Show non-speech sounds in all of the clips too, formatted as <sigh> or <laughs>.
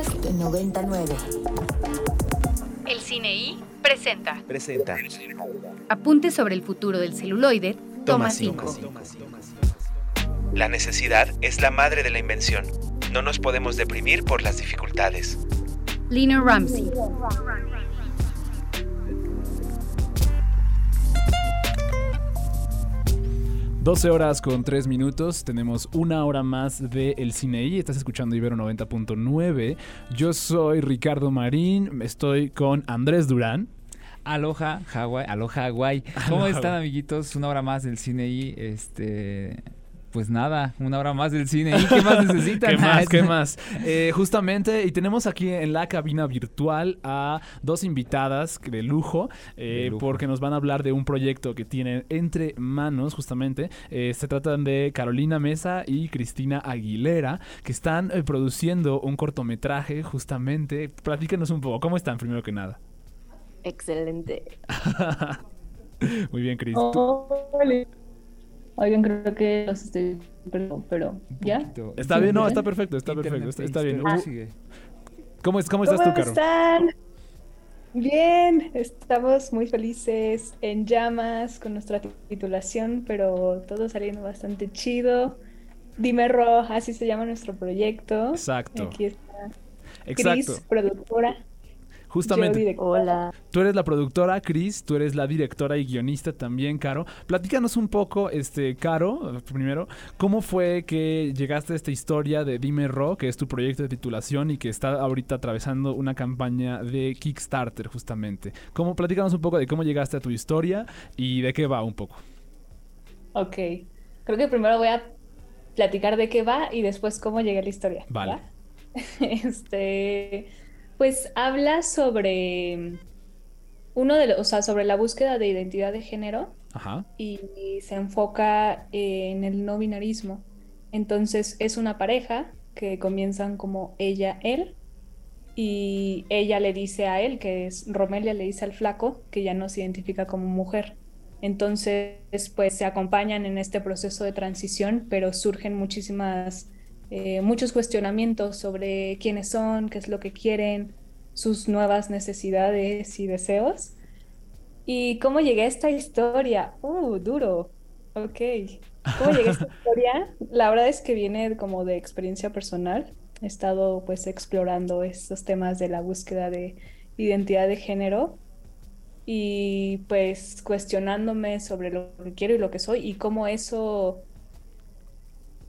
Podcast 99. El Cine I presenta. Presenta. Apunte sobre el futuro del celuloide. Toma 5. La necesidad es la madre de la invención. No nos podemos deprimir por las dificultades. Lina Ramsey. 12 horas con 3 minutos, tenemos una hora más de El Cine y estás escuchando Ibero 90.9. Yo soy Ricardo Marín, estoy con Andrés Durán. Aloha Hawaii, aloha Hawaii. ¿Cómo están amiguitos? Una hora más del cine y este pues nada, una hora más del cine. ¿Y qué más <laughs> necesitan? ¿Qué más? ¿Qué <laughs> más? Eh, justamente, y tenemos aquí en la cabina virtual a dos invitadas de lujo, eh, De lujo. porque nos van a hablar de un proyecto que tienen entre manos, justamente. Eh, se tratan de Carolina Mesa y Cristina Aguilera, que están eh, produciendo un cortometraje, justamente. Platícanos un poco, ¿cómo están primero que nada? Excelente. <laughs> Muy bien, Cris. Oh. Oigan, creo que los estoy pero, pero ¿ya? Está bien, no, está perfecto, está Internet perfecto, está, bien. sigue. ¿Cómo, es, ¿Cómo estás ¿Cómo tú, Caro? están? Bien, estamos muy felices, en llamas con nuestra titulación, pero todo saliendo bastante chido. Dime Ro, así se llama nuestro proyecto. Exacto, Aquí está exacto. Cris, productora. Justamente. Yo. Hola. Tú eres la productora, Chris, tú eres la directora y guionista también, Caro. Platícanos un poco, este, Caro, primero, ¿cómo fue que llegaste a esta historia de Dime Ro, que es tu proyecto de titulación y que está ahorita atravesando una campaña de Kickstarter, justamente? ¿Cómo, platícanos un poco de cómo llegaste a tu historia y de qué va un poco. Ok, creo que primero voy a platicar de qué va y después cómo llegué a la historia. Vale. ¿va? <laughs> Este, pues habla sobre uno de los, o sea, sobre la búsqueda de identidad de género Ajá. y se enfoca en el no binarismo. Entonces es una pareja que comienzan como ella, él, y ella le dice a él, que es Romelia, le dice al flaco que ya no se identifica como mujer. Entonces, pues se acompañan en este proceso de transición, pero surgen muchísimas, eh, muchos cuestionamientos sobre quiénes son, qué es lo que quieren, sus nuevas necesidades y deseos. ¿Y cómo llegué a esta historia? Uh, duro. Ok. ¿Cómo llegué a esta <laughs> historia? La verdad es que viene como de experiencia personal. He estado pues explorando estos temas de la búsqueda de identidad de género y pues cuestionándome sobre lo que quiero y lo que soy y cómo eso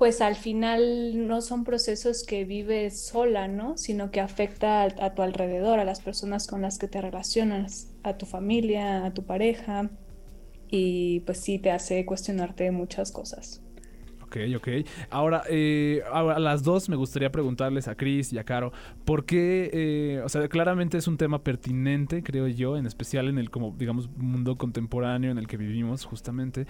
pues al final no son procesos que vives sola, ¿no? Sino que afecta a, a tu alrededor, a las personas con las que te relacionas, a tu familia, a tu pareja y pues sí te hace cuestionarte muchas cosas. Ok, ok. Ahora, eh, ahora, a las dos me gustaría preguntarles a Chris y a Caro, ¿por qué, eh, o sea, claramente es un tema pertinente, creo yo, en especial en el, como, digamos, mundo contemporáneo en el que vivimos, justamente.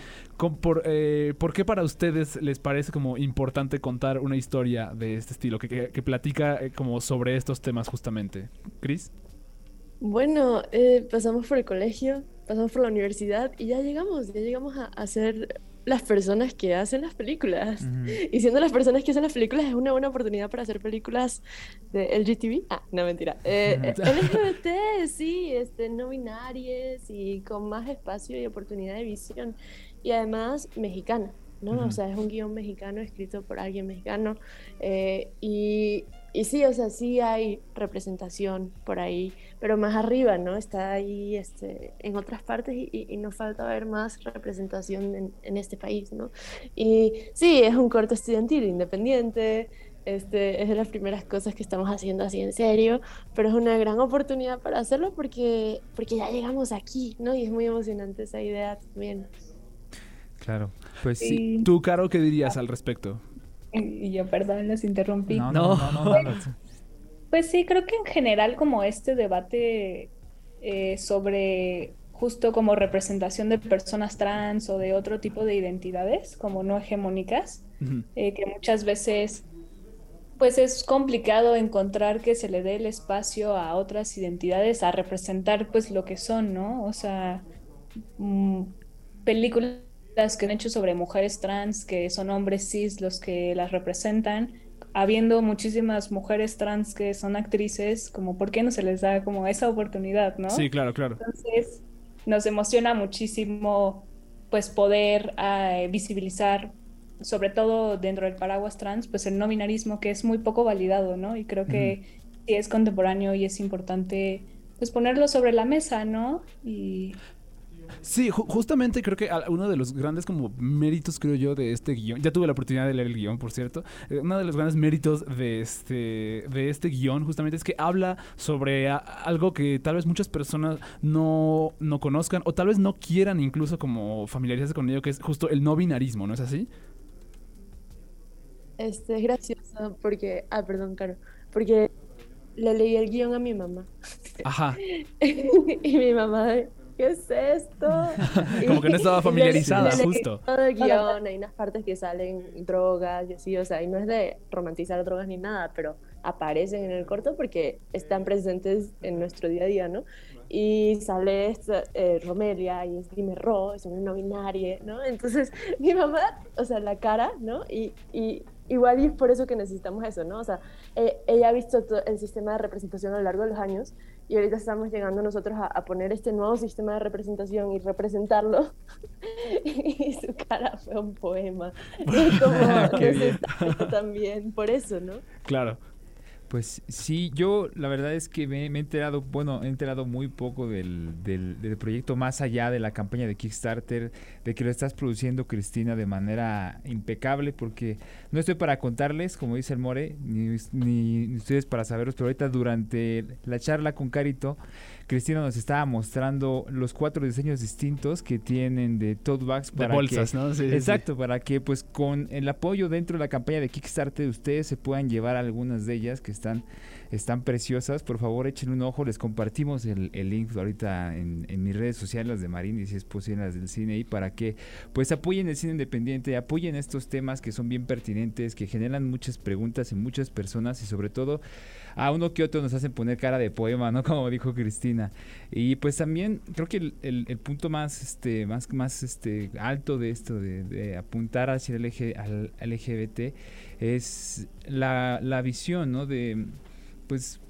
Eh, ¿Por qué para ustedes les parece como importante contar una historia de este estilo, que, que- platica eh, como sobre estos temas justamente? Chris? Bueno, pasamos por el colegio, pasamos por la universidad y ya llegamos, ya llegamos a, a ser las personas que hacen las películas. Ujú. Y siendo las personas que hacen las películas es una buena oportunidad para hacer películas de LGTB. Ah, no, mentira. Eh, eh, <laughs> LGBT, sí, este, no binarias y con más espacio y oportunidad de visión. Y además mexicana, ¿no? Ujú. O sea, es un guion mexicano escrito por alguien mexicano. eh, y, y sí, o sea, sí hay representación por ahí, pero más arriba, ¿no? Está ahí este, en otras partes y, y- y nos falta ver más representación en, en este país, ¿no? Y sí, es un corto estudiantil independiente, este, es de las primeras cosas que estamos haciendo así en serio, pero es una gran oportunidad para hacerlo porque, porque ya llegamos aquí, ¿no? Y es muy emocionante esa idea también. Claro. Pues sí. Sí. ¿Tú, Caro, qué dirías al respecto? Y yo, perdón, los interrumpí. No, no, no, no, no, no. Pues sí, creo que en general como este debate eh, sobre justo como representación de personas trans o de otro tipo de identidades como no hegemónicas, eh, que muchas veces pues es complicado encontrar que se le dé el espacio a otras identidades a representar pues lo que son, ¿no? O sea, mm, películas que han hecho sobre mujeres trans, que son hombres cis los que las representan habiendo muchísimas mujeres trans que son actrices, como por qué no se les da como esa oportunidad, ¿no? Sí, claro, claro. Entonces, nos emociona muchísimo pues poder eh, visibilizar sobre todo dentro del paraguas trans, pues el no binarismo que es muy poco validado, ¿no? Y creo que sí es contemporáneo y es importante pues ponerlo sobre la mesa, ¿no? Y Sí, justamente creo que uno de los grandes como méritos, creo yo, de este guion, ya tuve la oportunidad de leer el guion, por cierto, eh, uno de los grandes méritos de este, de este guion justamente es que habla sobre algo que tal vez muchas personas no, no conozcan o tal vez no quieran incluso como familiarizarse con ello, que es justo el no binarismo, ¿no es así? Este, es gracioso porque, ah, perdón, Caro, porque le leí el guion a mi mamá. Ajá. <laughs> y mi mamá, ¿qué es esto? <laughs> Como que no estaba <laughs> familiarizada, justo. Todo el guion, hay unas partes que salen drogas y así, o sea, y no es de romantizar drogas ni nada, pero aparecen en el corto porque están presentes en nuestro día a día, ¿no? Y sale esta, eh, Romelia y es dime Ro, es una no binaria, ¿no? Entonces, <laughs> mi mamá, o sea, la cara, ¿no? Y, y igual y es por eso que necesitamos eso, ¿no? O sea, eh, ella ha visto el sistema de representación a lo largo de los años y ahorita estamos llegando nosotros a, poner este nuevo sistema de representación y representarlo. <laughs> y su cara fue un poema. <laughs> Y como también, por eso, ¿no? Claro. Pues sí, yo la verdad es que me, he enterado, bueno, he enterado muy poco del, del, proyecto más allá de la campaña de Kickstarter, de que lo estás produciendo Cristina de manera impecable, porque no estoy para contarles, como dice el More, ni, ni ustedes para saberlos, pero ahorita durante la charla con Carito, Cristina nos estaba mostrando los cuatro diseños distintos que tienen de tote bags para bolsas, ¿no? Sí, exacto, para que pues con el apoyo dentro de la campaña de Kickstarter ustedes se puedan llevar algunas de ellas que están preciosas. Por favor, echen un ojo. Les compartimos el, link ahorita en, mis redes sociales, las de Marín y si es posible las del cine, y para que pues apoyen el cine independiente, apoyen estos temas que son bien pertinentes, que generan muchas preguntas en muchas personas y sobre todo a uno que otro nos hacen poner cara de poema, ¿no? <laughs> Como dijo Cristina. Y pues también creo que el, punto más, este, más, más este, alto de esto, de, apuntar hacia el eje, al LGBT, es la, la visión, ¿no? De, pues,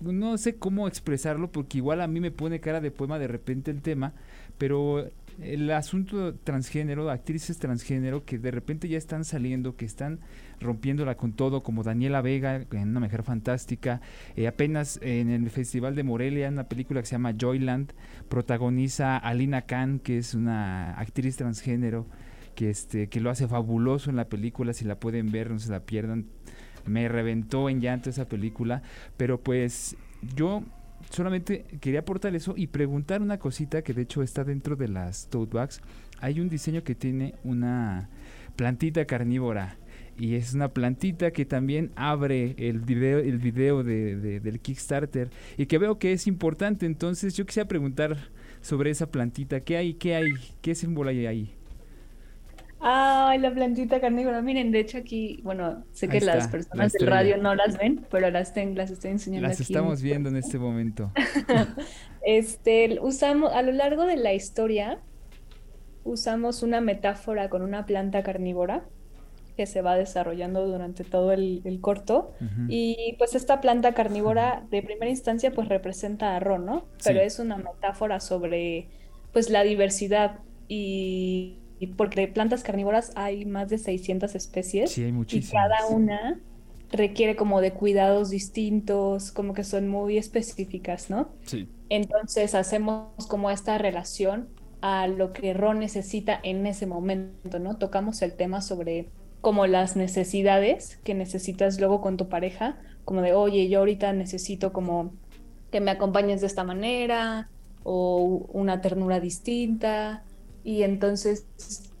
no sé cómo expresarlo, porque igual a mí me pone cara de poema de repente el tema, pero el asunto transgénero, actrices transgénero que de repente ya están saliendo, que están rompiéndola con todo, como Daniela Vega en Una Mujer Fantástica. Eh, apenas en el Festival de Morelia, una película que se llama Joyland, protagoniza Alina Khan, que es una actriz transgénero, que, este, que lo hace fabuloso en la película, si la pueden ver, no se la pierdan. Me reventó en llanto esa película, pero pues yo solamente quería aportar eso y preguntar una cosita que de hecho está dentro de las tote bags. Hay un diseño que tiene una plantita carnívora y es una plantita que también abre el video, el video de, del Kickstarter y que veo que es importante. Entonces yo quisiera preguntar sobre esa plantita. ¿Qué hay? ¿Qué hay? ¿Qué símbolo hay ahí? Ay, la plantita carnívora. Miren, de hecho aquí, bueno, sé que las personas del radio no las ven, pero las, las estoy enseñando las estamos viendo en este momento. <laughs> este, usamos, a lo largo de la historia, usamos una metáfora con una planta carnívora que se va desarrollando durante todo el, corto. Y pues esta planta carnívora de primera instancia pues representa a Ron, ¿no? Pero es una metáfora sobre pues la diversidad y, porque de plantas carnívoras hay más de 600 especies. Sí, hay muchísimas. Y cada una requiere como de cuidados distintos, como que son muy específicas, ¿no? Sí. Entonces hacemos como esta relación a lo que Ron necesita en ese momento, ¿no? Tocamos el tema sobre como las necesidades que necesitas luego con tu pareja, como de, oye, yo ahorita necesito como que me acompañes de esta manera o una ternura distinta. Y entonces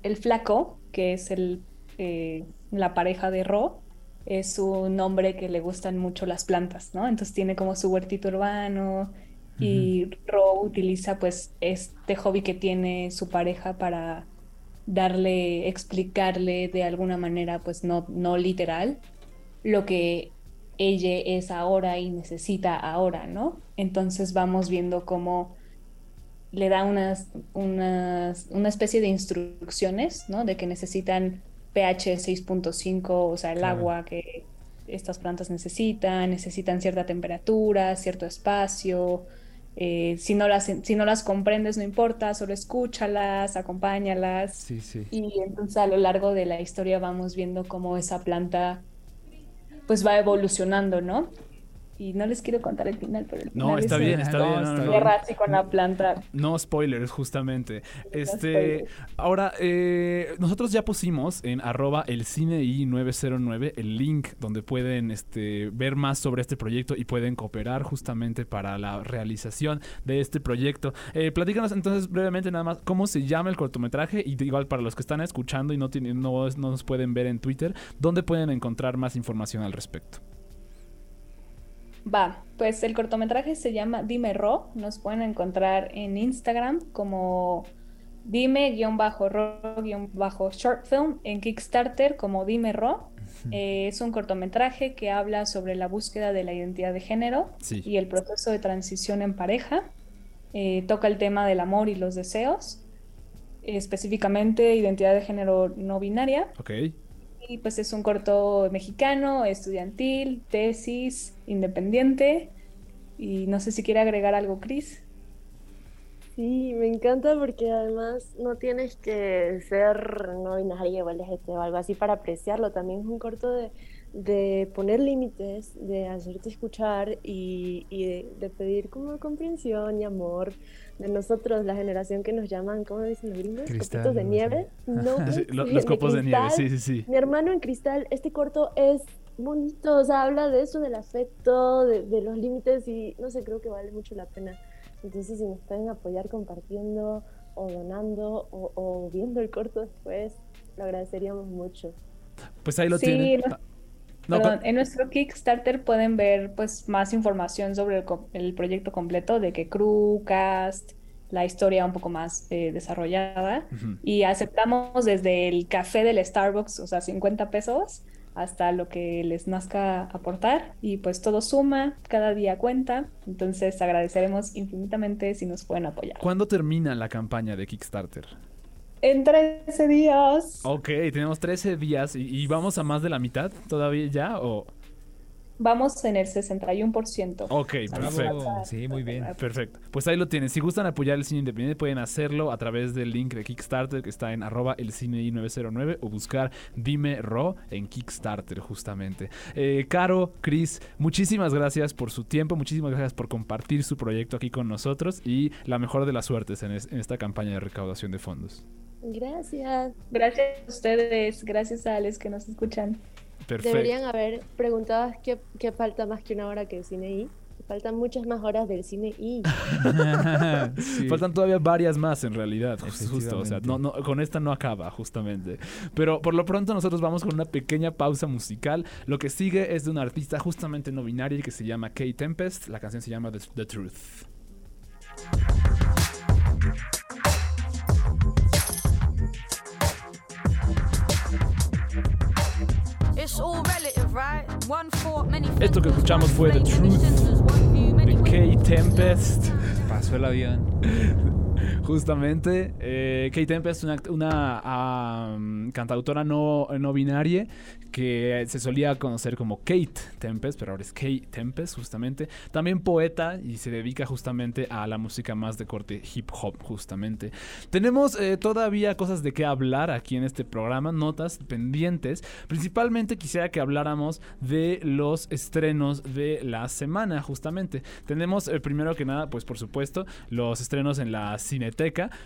el flaco, que es el, eh, la pareja de Ro, es un hombre que le gustan mucho las plantas, ¿no? Entonces tiene como su huertito urbano y Ro utiliza pues este hobby que tiene su pareja para darle, explicarle de alguna manera, pues no, no literal, lo que ella es ahora y necesita ahora, ¿no? Entonces vamos viendo cómo le da unas, unas, una especie de instrucciones, ¿no? De que necesitan pH 6.5, o sea, el agua que estas plantas necesitan, necesitan cierta temperatura, cierto espacio. Eh, si, no las, si no las comprendes, no importa, solo escúchalas, acompáñalas. Sí, sí. Y entonces a lo largo de la historia vamos viendo cómo esa planta pues va evolucionando, ¿no? Y no les quiero contar el final, pero el final No, está es bien, está No, bien. no, no. guerra así con la planta. No spoilers, justamente. Este, spoilers. ahora, eh, nosotros ya pusimos en arroba el cine i 909 el link donde pueden este, ver más sobre este proyecto y pueden cooperar justamente para la realización de este proyecto. Eh, platícanos entonces brevemente nada más cómo se llama el cortometraje y igual para los que están escuchando y no, tienen, no, no nos pueden ver en Twitter, ¿dónde pueden encontrar más información al respecto? Va, pues el cortometraje se llama Dime Ro. Nos pueden encontrar en Instagram como dime-ro-short film, en Kickstarter como Dime Ro. Eh, es un cortometraje que habla sobre la búsqueda de la identidad de género Sí. y el proceso de transición en pareja. Eh, toca el tema del amor y los deseos, específicamente identidad de género no binaria. Y pues es un corto mexicano, estudiantil, tesis, independiente. Y no sé si quiere agregar algo, Cris. Sí, me encanta porque además no tienes que ser no binaria o LGBT o algo así para apreciarlo. También es un corto de, de poner límites, de hacerte escuchar y, y de, de pedir como comprensión y amor de nosotros, la generación que nos llaman, ¿cómo dicen los gringos? Cristal, Copitos de nieve. <laughs> No, Sí, pues, lo- sí, los copos de nieve, cristal. sí, sí, sí. Mi hermano en cristal, este corto es bonito, o sea, habla de eso, del afecto, de, de los límites y no sé, creo que vale mucho la pena. Entonces, si nos pueden apoyar compartiendo o donando o, o viendo el corto después, lo agradeceríamos mucho. Pues ahí lo Sí, tienen. no- Ah, no, Perdón, con- en nuestro Kickstarter pueden ver pues más información sobre el, el proyecto completo de que crew, cast, la historia un poco más eh, desarrollada. Y aceptamos desde el café del Starbucks, o sea, 50 pesos, hasta lo que les nazca aportar. Y pues todo suma, cada día cuenta. Entonces agradeceremos infinitamente si nos pueden apoyar. ¿Cuándo termina la campaña de Kickstarter? En 13 días. Ok, tenemos 13 días y, y vamos a más de la mitad todavía ya o Vamos en el 61%. Ok, perfecto. Sí, muy bien. Perfecto. Pues ahí lo tienen. Si gustan apoyar el cine independiente, pueden hacerlo a través del link de Kickstarter que está en arroba el cine i909 o buscar Dime Ro en Kickstarter, justamente. Eh, Caro, Chris, muchísimas gracias por su tiempo, muchísimas gracias por compartir su proyecto aquí con nosotros y la mejor de las suertes en, es- en esta campaña de recaudación de fondos. Gracias. Gracias a ustedes, gracias a Alex que nos escuchan. Perfecto. Deberían haber preguntado qué, qué falta más que una hora que el cine I. Faltan muchas más horas del cine I. <laughs> Sí. Faltan todavía varias más en realidad, just- justo, o sea, no, no, con esta no acaba justamente. Pero por lo pronto nosotros vamos con una pequeña pausa musical. Lo que sigue es de una artista justamente no binaria que se llama Kay Tempest. La canción se llama The, The Truth. Esto que escuchamos fue The Truth De Kay Tempest. Pasó el avión. <laughs> Justamente, eh, Kay Tempest, una, una cantautora no, no binaria que se solía conocer como Kate Tempest, pero ahora es Kay Tempest, justamente. También poeta y se dedica justamente a la música más de corte hip hop, justamente. Tenemos eh, todavía cosas de qué hablar aquí en este programa, notas pendientes. Principalmente quisiera que habláramos de los estrenos de la semana, justamente. Tenemos eh, primero que nada, pues por supuesto, los estrenos en la Cineteca.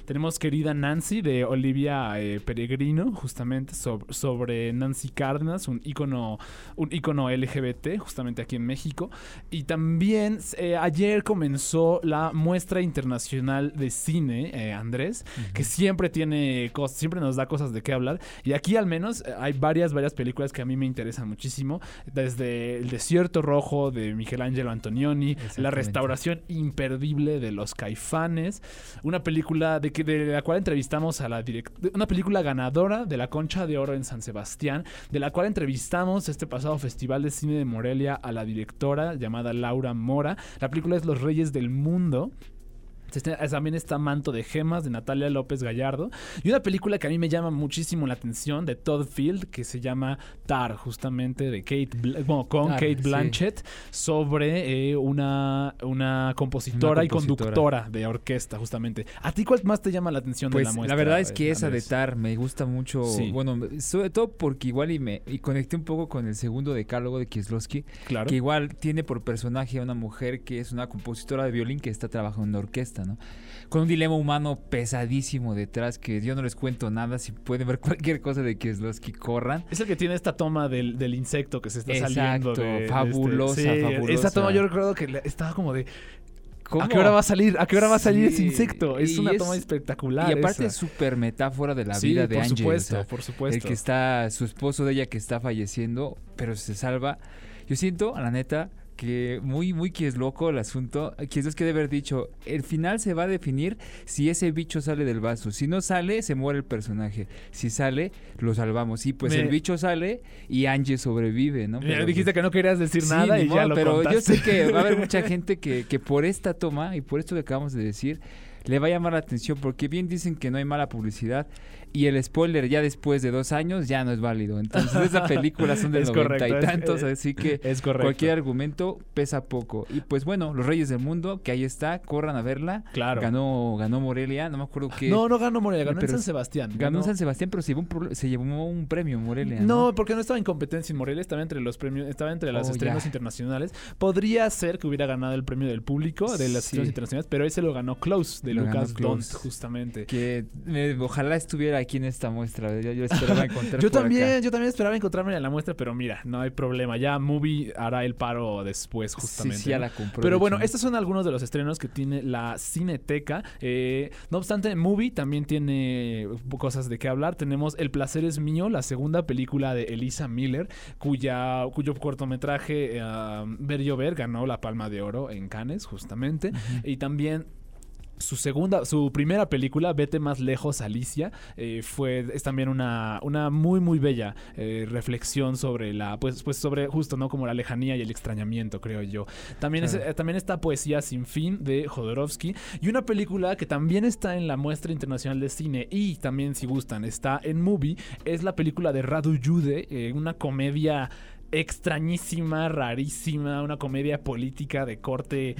Tenemos Querida Nancy de Olivia eh, Peregrino, justamente sob- sobre Nancy Cárdenas, un ícono, un ícono LGBT, justamente aquí en México. Y también eh, ayer comenzó la muestra internacional de cine, eh, Andrés, que siempre tiene cosas, siempre nos da cosas de qué hablar. Y aquí al menos eh, hay varias, varias películas que a mí me interesan muchísimo. Desde El Desierto Rojo de Michelangelo Antonioni, La. Restauración Imperdible de los Caifanes, una película de, que, de la cual entrevistamos a la directora, una película ganadora de la Concha de Oro en San Sebastián, de la cual entrevistamos este pasado Festival de Cine de Morelia a la directora llamada Laura Mora. La película es Los Reyes del Mundo. También está Manto de Gemas de Natalia López Gallardo. Y una película que a mí me llama muchísimo la atención de Todd Field que se llama Tar, justamente de Kate con Kate Blanchett sobre eh, una, una compositora y conductora de orquesta, justamente. ¿A ti cuál más te llama la atención de la pues, muestra? La verdad es que esa de Tar me gusta mucho. Bueno, sobre todo porque igual y me y conecté un poco con el segundo decálogo de Kieslowski. Claro. Que igual tiene por personaje a una mujer que es una compositora de violín que está trabajando en orquesta, ¿no? Con un dilema humano pesadísimo detrás que yo no les cuento nada. Si pueden ver <laughs> cualquier cosa de Kieslowski, corran. Es el que tiene esta toma del, del insecto que se está saliendo. De, fabulosa, este, fabulosa. Esa toma yo recuerdo que estaba como de ¿A qué hora va a salir? ¿A qué hora va a salir ese insecto? Es una toma espectacular. Y aparte es súper metáfora de la vida de por Angel. Supuesto, por supuesto. El que está, su esposo de ella que está falleciendo, pero se salva. Yo siento, a la neta, que muy, muy que es loco el asunto. Que es que debe haber dicho, el final se va a definir si ese bicho sale del vaso. Si no sale, se muere el personaje. Si sale, lo salvamos. Y pues el bicho sale y Angie sobrevive, ¿no? Pero, dijiste que no querías decir nada y ya lo Pero yo sé que va a haber mucha <laughs> gente que, que por esta toma y por esto que acabamos de decir, le va a llamar la atención porque bien dicen que no hay mala publicidad y el spoiler ya después de dos años ya no es válido. Entonces esa <laughs> película son de noventa y tantos, así que es cualquier argumento pesa poco. Y pues bueno, Los Reyes del Mundo, que ahí está, corran a verla. Claro. Ganó, ganó Morelia, no me acuerdo qué. No, no ganó Morelia, ganó en San Sebastián. Ganó, en San Sebastián, pero se llevó un, se llevó un premio Morelia. No, porque no estaba en competencia en Morelia, estaba entre los premios, estaba entre las oh, estrenos internacionales. Podría ser que hubiera ganado el premio del público de las estrenos internacionales, pero ese lo ganó Close, de Lucas Dont, justamente. Que eh, ojalá estuviera aquí en esta muestra. Yo, yo esperaba <laughs> encontrar Yo también, yo también esperaba encontrarme en la muestra, pero mira, no hay problema. Ya Movie hará el paro después, justamente. Sí, ya la compró. Pero bueno, estos son algunos de los estrenos que tiene la Cineteca. Eh, no obstante, Movie también tiene cosas de qué hablar. Tenemos El placer es mío, la segunda película de Elisa Miller, cuya, cuyo cortometraje uh, Ver Llover ganó la Palma de Oro en Cannes, justamente. Y también su segunda, su primera película, Vete más lejos, Alicia, eh, fue, es también una, una muy, muy bella eh, reflexión sobre la, pues, pues sobre justo, ¿no? Como la lejanía y el extrañamiento, creo yo. También, eh, también está Poesía sin fin de Jodorowsky y una película que también está en la muestra internacional de cine y también, si gustan, está en Movie, es la película de Radu Jude, una comedia extrañísima, rarísima, una comedia política de corte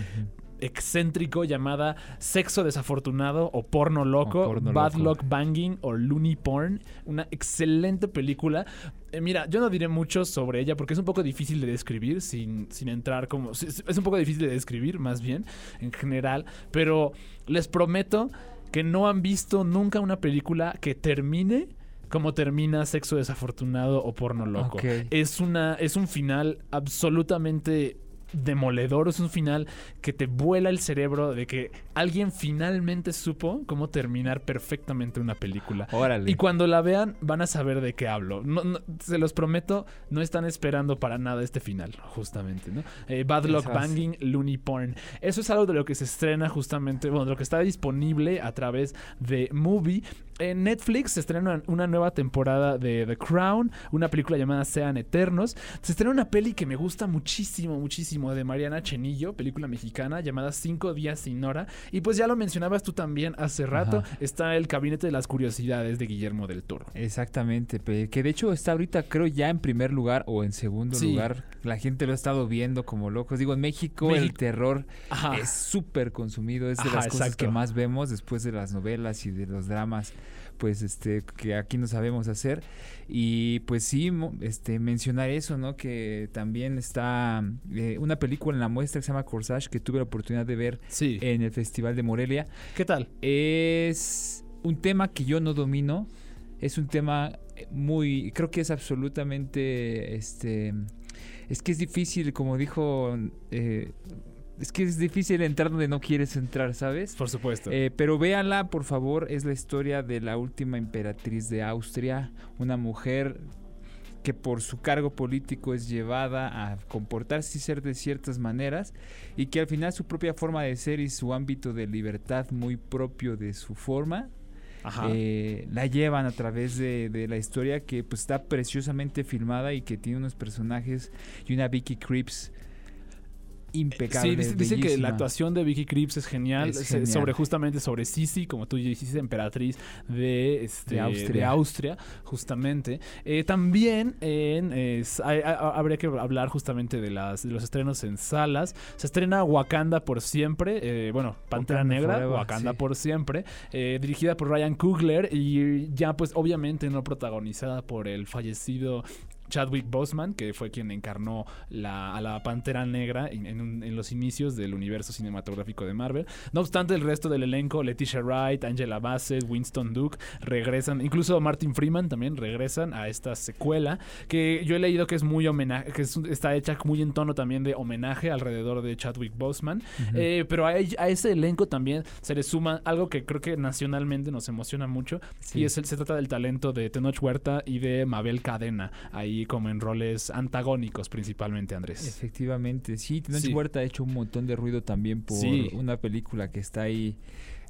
excéntrico llamada Sexo Desafortunado o Porno Loco, Bad Luck Banging o Looney Porn. Una excelente película. Eh, mira, yo no diré mucho sobre ella porque es un poco difícil de describir sin, sin entrar como... Es un poco difícil de describir más bien en general, pero les prometo que no han visto nunca una película que termine como termina Sexo Desafortunado o Porno Loco. Es, una, es un final absolutamente demoledor, es un final que te vuela el cerebro de que alguien finalmente supo cómo terminar perfectamente una película. Y cuando la vean van a saber de qué hablo. No, se los prometo, no están esperando para nada este final, justamente. ¿no? Eh, Bad Luck Banging, Looney Porn. Eso es algo de lo que se estrena justamente, bueno, de lo que está disponible a través de Movie. En Netflix se estrena una nueva temporada de The Crown, una película llamada Sean Eternos. Se estrena una peli que me gusta muchísimo, muchísimo, de Mariana Chenillo, película mexicana llamada Cinco días sin hora. Y pues ya lo mencionabas tú también hace rato, está el Gabinete de las Curiosidades de Guillermo del Toro. Exactamente, que de hecho está ahorita creo ya en primer lugar o en segundo lugar. La gente lo ha estado viendo como locos. Digo, en México, el terror es súper consumido, es de las cosas que más vemos después de las novelas y de los dramas pues este que aquí no sabemos hacer. Y pues sí este mencionar eso no que también está eh, una película en la muestra que se llama Corsage que tuve la oportunidad de ver en el festival de Morelia. Qué tal es un tema que yo no domino. Es un tema muy creo que es absolutamente este es que es difícil como dijo eh, es que es difícil entrar donde no quieres entrar, ¿sabes? Por supuesto. Eh, pero véanla, por favor, es la historia de la última emperatriz de Austria, una mujer que por su cargo político es llevada a comportarse y ser de ciertas maneras y que al final su propia forma de ser y su ámbito de libertad muy propio de su forma eh, la llevan a través de, de, la historia que pues está preciosamente filmada y que tiene unos personajes y una Vicky Creeps impecable. Sí, dice, que la actuación de Vicky Krieps es genial, Es se- genial. sobre justamente sobre Sisi, como tú dijiste, emperatriz de, este, De Austria. de Austria, justamente. Eh, también en, s- hay- hay- habría que hablar justamente de, las, de los estrenos en salas. Se estrena Wakanda por siempre, eh, bueno, Pantera Wakanda Negra, Forever, Wakanda sí. por siempre, eh, dirigida por Ryan Coogler y ya pues obviamente no protagonizada por el fallecido Chadwick Boseman, que fue quien encarnó la- a la Pantera Negra en, en un- en los inicios del universo cinematográfico de Marvel. No obstante, el resto del elenco, Leticia Wright, Angela Bassett, Winston Duke, regresan, incluso Martin Freeman también regresan a esta secuela, que yo he leído que es muy homenaje, que es está hecha muy en tono también de homenaje alrededor de Chadwick Boseman. Eh, pero a, ese elenco también se le suma algo que creo que nacionalmente nos emociona mucho, Sí. y es se trata del talento de Tenoch Huerta y de Mabel Cadena, ahí como en roles antagónicos principalmente, Andrés. Efectivamente, sí, Tenoch Sí. Huerta ha hecho un montón de ruido también por Sí. una película que está ahí,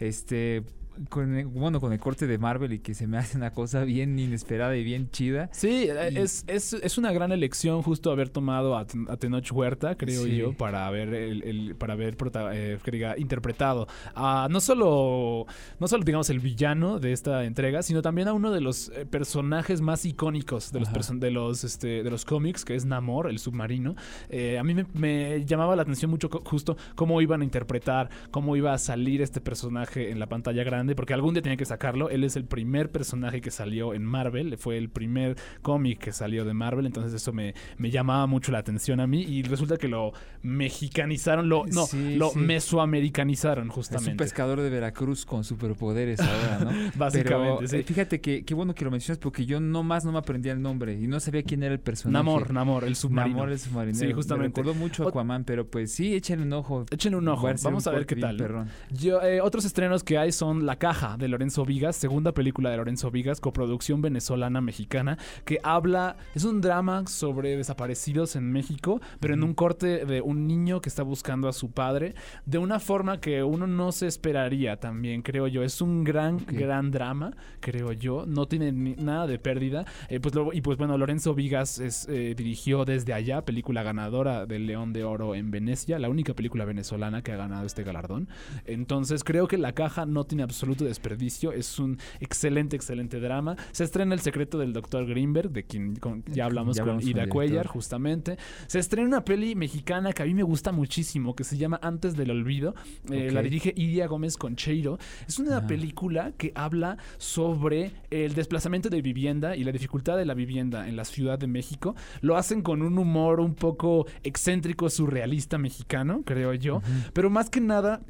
este, con el- bueno, con el corte de Marvel y que se me <laughs> hace una cosa bien inesperada y bien chida. Sí, eh, Y- es, es, es una gran elección justo haber tomado a, a Tenoch Huerta, creo Sí. yo, para haber el, el- para haber prota- eh, que diga, interpretado a no solo no solo digamos el villano de esta entrega, sino también a uno de los eh, personajes más icónicos de los Ajá. de los este, de los cómics, que es Namor, el submarino. Eh, a mí me, me llamaba la atención mucho justo cómo iban a interpretar, cómo iba a salir este personaje en la pantalla grande, porque algún día tenía que sacarlo. Él es el primer personaje que salió en Marvel, fue el primer cómic que salió de Marvel, entonces eso me, me llamaba mucho la atención a mí y resulta que lo mexicanizaron, lo, no, Sí, lo sí. mesoamericanizaron Es un justamente. pescador de Veracruz con superpoderes ahora, ¿no? <laughs> Básicamente, Pero, sí. eh, fíjate que qué bueno que lo mencionas porque yo nomás no me aprendía el nombre y no sabía quién era el personaje. Namor, Namor, el submarino. Namor el submarinero. Sí, Me justamente. recordó mucho a Aquaman, pero pues sí, échenle un ojo. Échenle un ojo, vamos un a ver qué tal. perrón. Yo, eh, otros estrenos que hay son La Caja de Lorenzo Vigas, segunda película de Lorenzo Vigas, coproducción venezolana-mexicana, que habla, es un drama sobre desaparecidos en México, pero en un corte de un niño que está buscando a su padre, de una forma que uno no se esperaría también, creo yo. Es un gran, gran drama, creo yo. No tiene ni- nada de pérdida. Eh, pues, lo- y pues bueno, Lorenzo Vigas es, eh, dirigió desde allá, película ganadora del León de Oro en Venecia, la única película venezolana que ha ganado este galardón. Entonces creo que La Caja no tiene absoluto desperdicio, es un excelente, excelente drama. Se estrena El secreto del Dr. Greenberg, de quien con- ya hablamos Ya con Ida el Cuellar, justamente. Se estrena una peli mexicana que a mí me gusta muchísimo, que se llama Antes del Olvido. Eh, La dirige Iria Gómez Concheiro. Es una Ajá. película que habla sobre el desplazamiento de vivienda y la dificultad de la vivienda en la Ciudad de México. Lo hacen con un humor un poco excéntrico, surrealista mexicano, creo yo. Pero más que nada,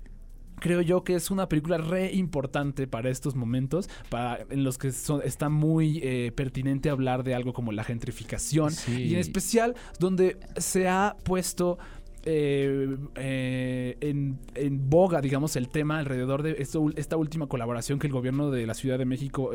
Creo yo que es una película re importante para estos momentos, para, en los que son- está muy eh, pertinente hablar de algo como la gentrificación Sí. y en especial donde se ha puesto eh, eh, en, en boga, digamos, el tema alrededor de esto- esta última colaboración que el gobierno de la Ciudad de México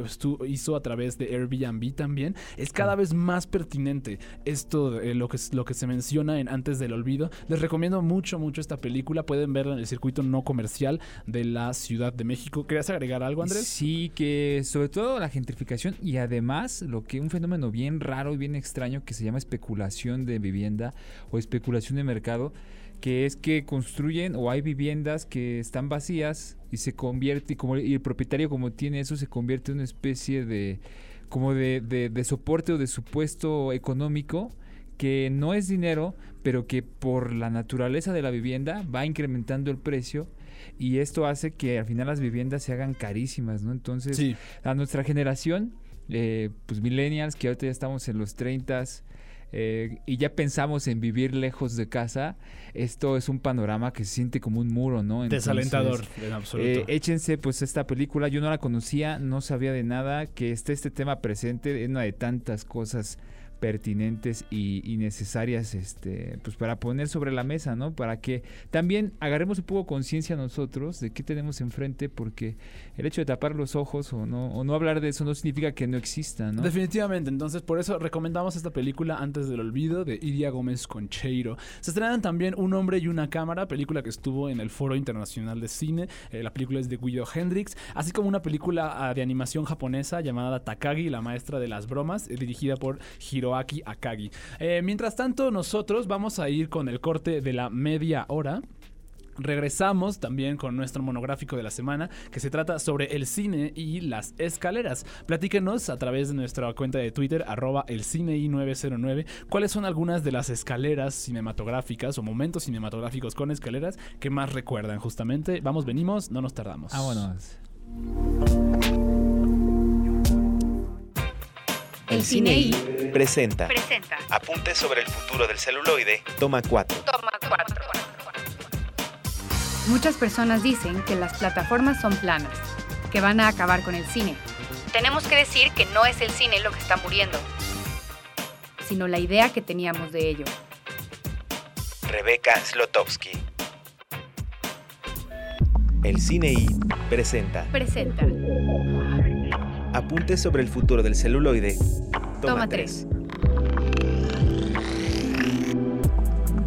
hizo a través de Airbnb también. Es cada vez más pertinente esto, de lo, que, lo que se menciona en Antes del Olvido. Les recomiendo mucho, mucho esta película. Pueden verla en el circuito no comercial de la Ciudad de México. ¿Querías agregar algo, Andrés? Sí, que sobre todo la gentrificación y además lo que un fenómeno bien raro y bien extraño que se llama especulación de vivienda o especulación de mercado, que es que construyen o hay viviendas que están vacías y se convierte y como y el propietario como tiene eso se convierte en una especie de como de, de- de soporte o de supuesto económico que no es dinero, pero que por la naturaleza de la vivienda va incrementando el precio y esto hace que al final las viviendas se hagan carísimas, ¿no? Entonces, Sí. a nuestra generación, eh, pues millennials, que ahorita ya estamos en los 30 y ya pensamos en vivir lejos de casa, esto es un panorama que se siente como un muro, ¿no? Entonces, Desalentador, en absoluto. eh, échense pues esta película, yo no la conocía, no sabía de nada, que esté este tema presente, es una de tantas cosas pertinentes y, necesarias este pues para poner sobre la mesa, ¿no? Para que también agarremos un poco conciencia nosotros de qué tenemos enfrente, porque el hecho de tapar los ojos o no, hablar de eso no significa que no exista, ¿no? Definitivamente, entonces por eso recomendamos esta película Antes del Olvido de Iria Gómez Concheiro. Se estrenan también Un hombre y una cámara, película que estuvo en el Foro Internacional de Cine. Eh, la película es de Guido Hendrix, así como una película ah, de animación japonesa llamada Takagi, la maestra de las bromas, eh, dirigida por Hiroshi Hiroaki Akagi. Eh, mientras tanto, nosotros vamos a ir con el corte de la media hora. Regresamos también con nuestro monográfico de la semana que se trata sobre el cine y las escaleras. Platíquenos a través de nuestra cuenta de Twitter, arroba el cine 909 cuáles son algunas de las escaleras cinematográficas o momentos cinematográficos con escaleras que más recuerdan justamente. Vamos, venimos, no nos tardamos. Vámonos. El cine y Presenta. presenta. Apuntes sobre el futuro del celuloide. Toma 4. Toma cuatro. Muchas personas dicen que las plataformas son planas, que van a acabar con el cine. Tenemos que decir que no es el cine lo que está muriendo, sino la idea que teníamos de ello. Rebeca Slotowski. El Cine I presenta Presenta. Apuntes sobre el futuro del celuloide. Toma Toma 3.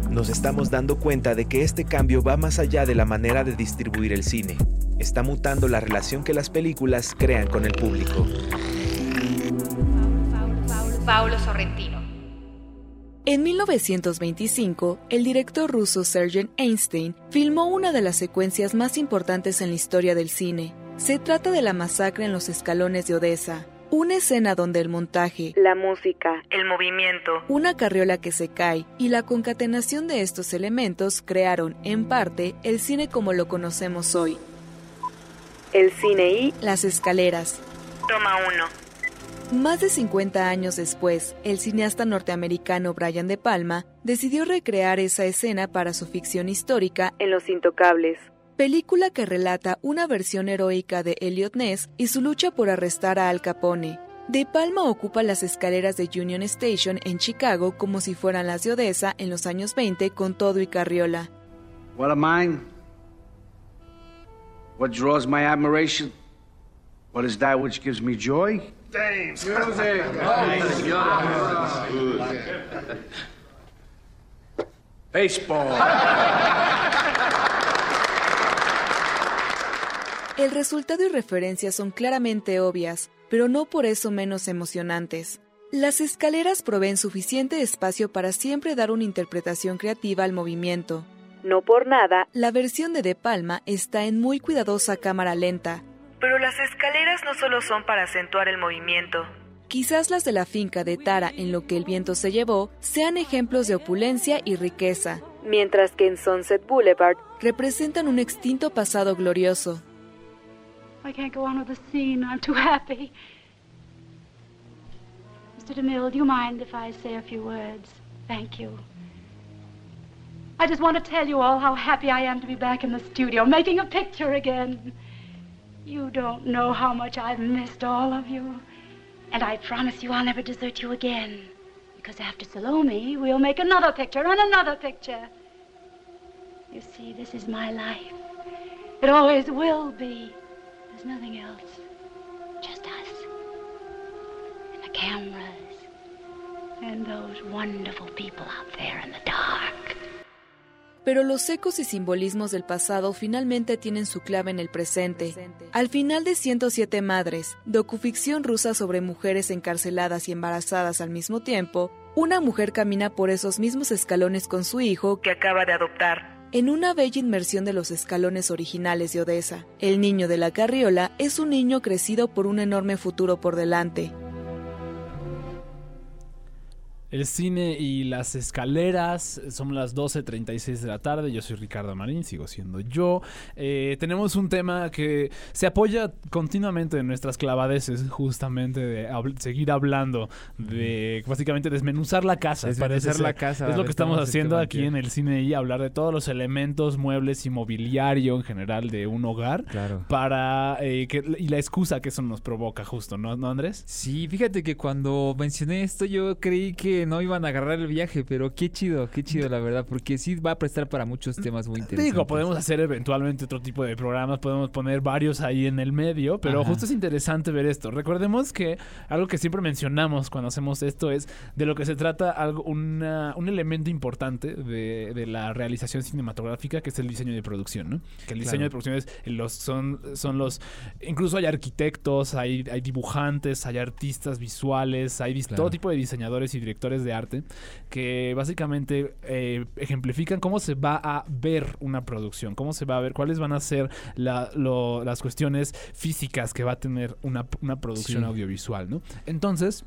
Nos estamos dando cuenta de que este cambio va más allá de la manera de distribuir el cine. Está mutando la relación que las películas crean con el público. Paulo Sorrentino. En 1925, el director ruso Sergei Einstein filmó una de las secuencias más importantes en la historia del cine. Se trata de la masacre en los escalones de Odessa, una escena donde el montaje, la música, el movimiento, una carriola que se cae y la concatenación de estos elementos crearon, en parte, el cine como lo conocemos hoy. El cine y las escaleras. Toma 1. Más de 50 años después, el cineasta norteamericano Brian De Palma decidió recrear esa escena para su ficción histórica en Los Intocables, película que relata una versión heroica de Elliot Ness y su lucha por arrestar a Al Capone. De Palma ocupa las escaleras de Union Station en Chicago como si fueran las de Odessa en los años 20 con todo y carriola. What am I? What draws my admiration? What is that which gives me joy? Music. Baseball. <laughs> El resultado y referencias son claramente obvias, pero no por eso menos emocionantes. Las escaleras proveen suficiente espacio para siempre dar una interpretación creativa al movimiento. No por nada, la versión de De Palma está en muy cuidadosa cámara lenta. Pero las escaleras no solo son para acentuar el movimiento. Quizás las de la finca de Tara en lo que el viento se llevó sean ejemplos de opulencia y riqueza, mientras que en Sunset Boulevard representan un extinto pasado glorioso. I can't go on with the scene. I'm too happy. Mr. DeMille, do you mind if I say a few words? Thank you. I just want to tell you all how happy I am to be back in the studio, making a picture again. You don't know how much I've missed all of you. And I promise you I'll never desert you again. Because after Salome, we'll make another picture and another picture. You see, this is my life. It always will be. Nothing else. Just us. And the cameras. And those wonderful people out there in the dark. Pero los ecos y simbolismos del pasado finalmente tienen su clave en el presente. Al final de 107 Madres, docuficción rusa sobre mujeres encarceladas y embarazadas al mismo tiempo, una mujer camina por esos mismos escalones con su hijo que acaba de adoptar. En una bella inmersión de los escalones originales de Odessa, el niño de la carriola es un niño crecido por un enorme futuro por delante. El cine y las escaleras, son las 12.36 de la tarde, yo soy Ricardo Marín, sigo siendo yo. Eh, tenemos un tema que se apoya continuamente en nuestras clavadeces, justamente de habl- seguir hablando, de básicamente desmenuzar la casa. Desmenuzar la casa, Es lo que estamos haciendo aquí en el cine y hablar de todos los elementos, muebles y mobiliario en general de un hogar. Claro. Para, eh, que, y la excusa que eso nos provoca justo, ¿no, ¿No Andrés? Sí, fíjate que cuando mencioné esto yo creí que que no iban a agarrar el viaje, pero qué chido, qué chido la verdad, porque sí va a prestar para muchos temas muy interesantes. Digo, podemos hacer eventualmente otro tipo de programas, podemos poner varios ahí en el medio, pero Ajá. justo es interesante ver esto. Recordemos que algo que siempre mencionamos cuando hacemos esto es de lo que se trata algo, una- un elemento importante de, de la realización cinematográfica, que es el diseño de producción, ¿no? Que el diseño Claro. de producción es los, son, son los... Incluso hay arquitectos, hay, hay dibujantes, hay artistas visuales, hay Claro. todo tipo de diseñadores y directores de arte que básicamente eh, ejemplifican cómo se va a ver una producción, cómo se va a ver, cuáles van a ser la- lo- las cuestiones físicas que va a tener una, una producción Sí. audiovisual, ¿no? Entonces...